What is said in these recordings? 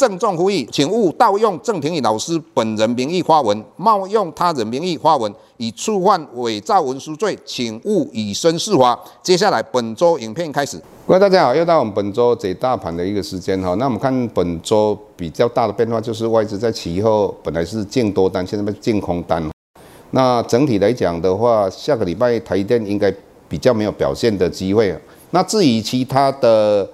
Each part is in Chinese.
郑重呼吁，请勿盗用郑庭宇老师本人名义发文，冒用他人名义发文，以触犯伪造文书罪，请勿以身试法。接下来本周影片开始。各位大家好，又到我们本周解大盘的一个时间哈。那我们看本周比较大的变化，就是外资在期后本来是净多单，现在变净空单。那整体来讲的话，下个礼拜台电应该比较没有表现的机会。那至于其他的。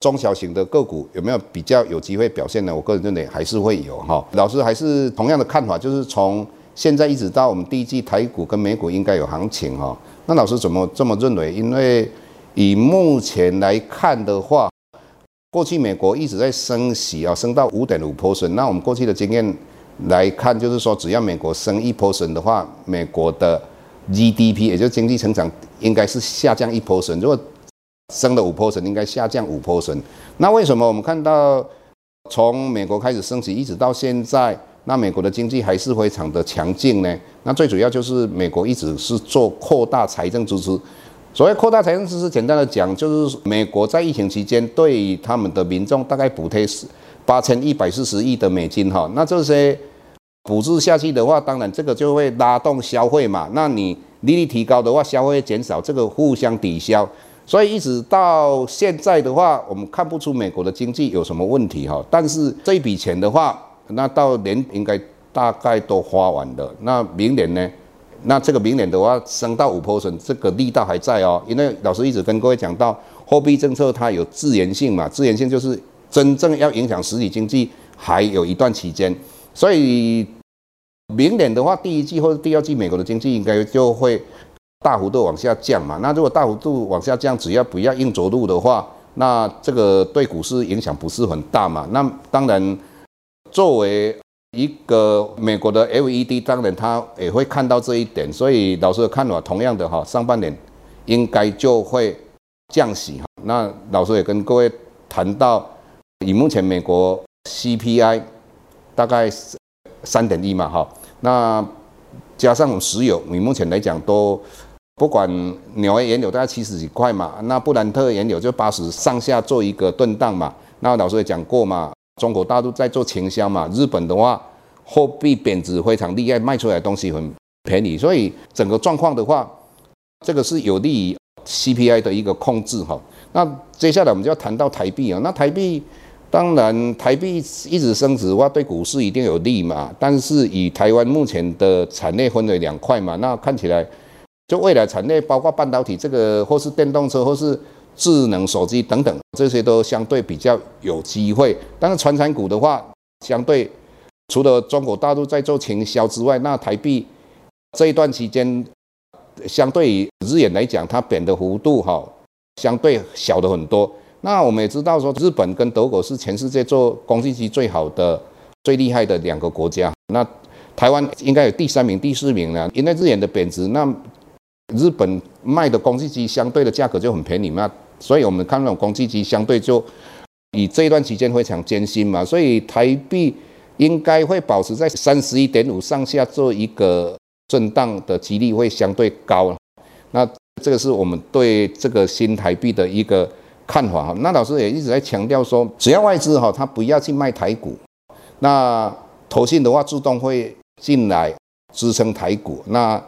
中小型的个股有没有比较有机会表现呢？我个人认为还是会有哈。老师还是同样的看法，就是从现在一直到我们第一季台股跟美股应该有行情哈。那老师怎么这么认为？因为以目前来看的话，过去美国一直在升息啊，升到五点五 percent。那我们过去的经验来看，就是说只要美国升一 percent 的话，美国的 GDP 也就是经济成长应该是下降一 percent。如果升了五坡绳应该下降五坡绳。那为什么我们看到从美国开始升息，一直到现在，那美国的经济还是非常的强劲呢？那最主要就是美国一直是做扩大财政支持。所谓扩大财政支持，简单的讲，就是美国在疫情期间对他们的民众大概补贴是八千一百四十亿的美金哈。那这些补助下去的话，当然这个就会拉动消费嘛。那你利率提高的话，消费会减少，这个互相抵消。所以一直到现在的话，我们看不出美国的经济有什么问题哈。但是这笔钱的话，那到年应该大概都花完了。那明年呢？那这个明年的话升到五 percent，这个力道还在哦。因为老师一直跟各位讲到，货币政策它有滞延性嘛，滞延性就是真正要影响实体经济还有一段期间。所以明年的话，第一季或者第二季，美国的经济应该就会。大幅度往下降嘛，那如果大幅度往下降，只要不要硬着陆的话，那这个对股市影响不是很大嘛。那当然，作为一个美国的 LED，当然他也会看到这一点，所以老师的看法同样的哈，上半年应该就会降息哈。那老师也跟各位谈到，以目前美国 CPI 大概三点一嘛哈，那加上石油，你目前来讲都。不管纽约原油大概七十几块嘛，那布兰特原油就八十上下做一个震荡嘛。那老师也讲过嘛，中国大陆在做倾销嘛，日本的话货币贬值非常厉害，卖出来的东西很便宜，所以整个状况的话，这个是有利于 CPI 的一个控制哈。那接下来我们就要谈到台币啊，那台币当然台币一直升值的话，对股市一定有利嘛。但是以台湾目前的产业分为两块嘛，那看起来。就未来产业包括半导体这个，或是电动车，或是智能手机等等，这些都相对比较有机会。但是传产股的话，相对除了中国大陆在做倾销之外，那台币这一段期间，相对于日元来讲，它贬的幅度哈，相对小的很多。那我们也知道说，日本跟德国是全世界做工信机最好的、最厉害的两个国家。那台湾应该有第三名、第四名了，因为日元的贬值，那。日本卖的工具机相对的价格就很便宜嘛，所以我们看那种工具机相对就以这一段期间非常艰辛嘛，所以台币应该会保持在三十一点五上下做一个震荡的几率会相对高。那这个是我们对这个新台币的一个看法哈。那老师也一直在强调说，只要外资哈，他不要去卖台股，那投信的话自动会进来支撑台股。那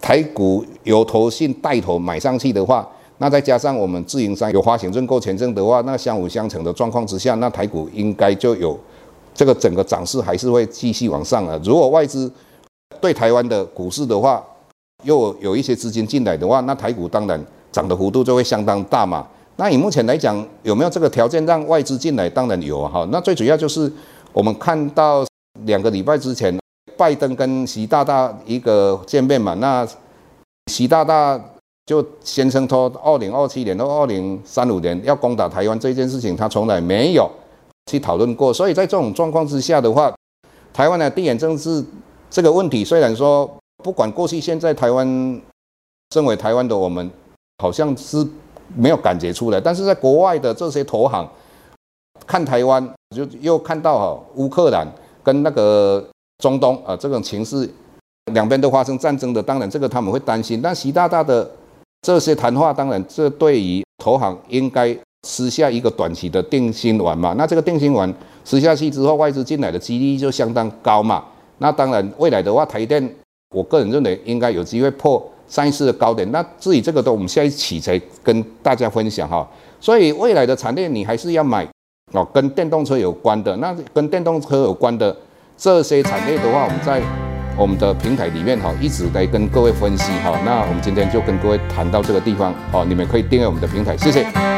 台股由投信带头买上去的话，那再加上我们自营商有发行认购权证的话，那相辅相成的状况之下，那台股应该就有这个整个涨势还是会继续往上啊。如果外资对台湾的股市的话，又有一些资金进来的话，那台股当然涨的幅度就会相当大嘛。那以目前来讲，有没有这个条件让外资进来？当然有哈。那最主要就是我们看到两个礼拜之前。拜登跟习大大一个见面嘛，那习大大就宣称说，二零二七年到二零三五年要攻打台湾这件事情，他从来没有去讨论过。所以在这种状况之下的话，台湾的地缘政治这个问题，虽然说不管过去现在台湾，身为台湾的我们，好像是没有感觉出来，但是在国外的这些投行看台湾，就又看到哈乌克兰跟那个中东啊这种情势，两边都发生战争的，当然这个他们会担心，但习大大的。这些谈话当然，这对于投行应该吃下一个短期的定心丸嘛。那这个定心丸吃下去之后，外资进来的几率就相当高嘛。那当然，未来的话，台电，我个人认为应该有机会破上一次的高点。那至于这个，都我们下一期才跟大家分享哈。所以未来的产业，你还是要买哦，跟电动车有关的。那跟电动车有关的这些产业的话，我们在。我们的平台里面哈，一直在跟各位分析哈，那我们今天就跟各位谈到这个地方哦，你们可以订阅我们的平台，谢谢。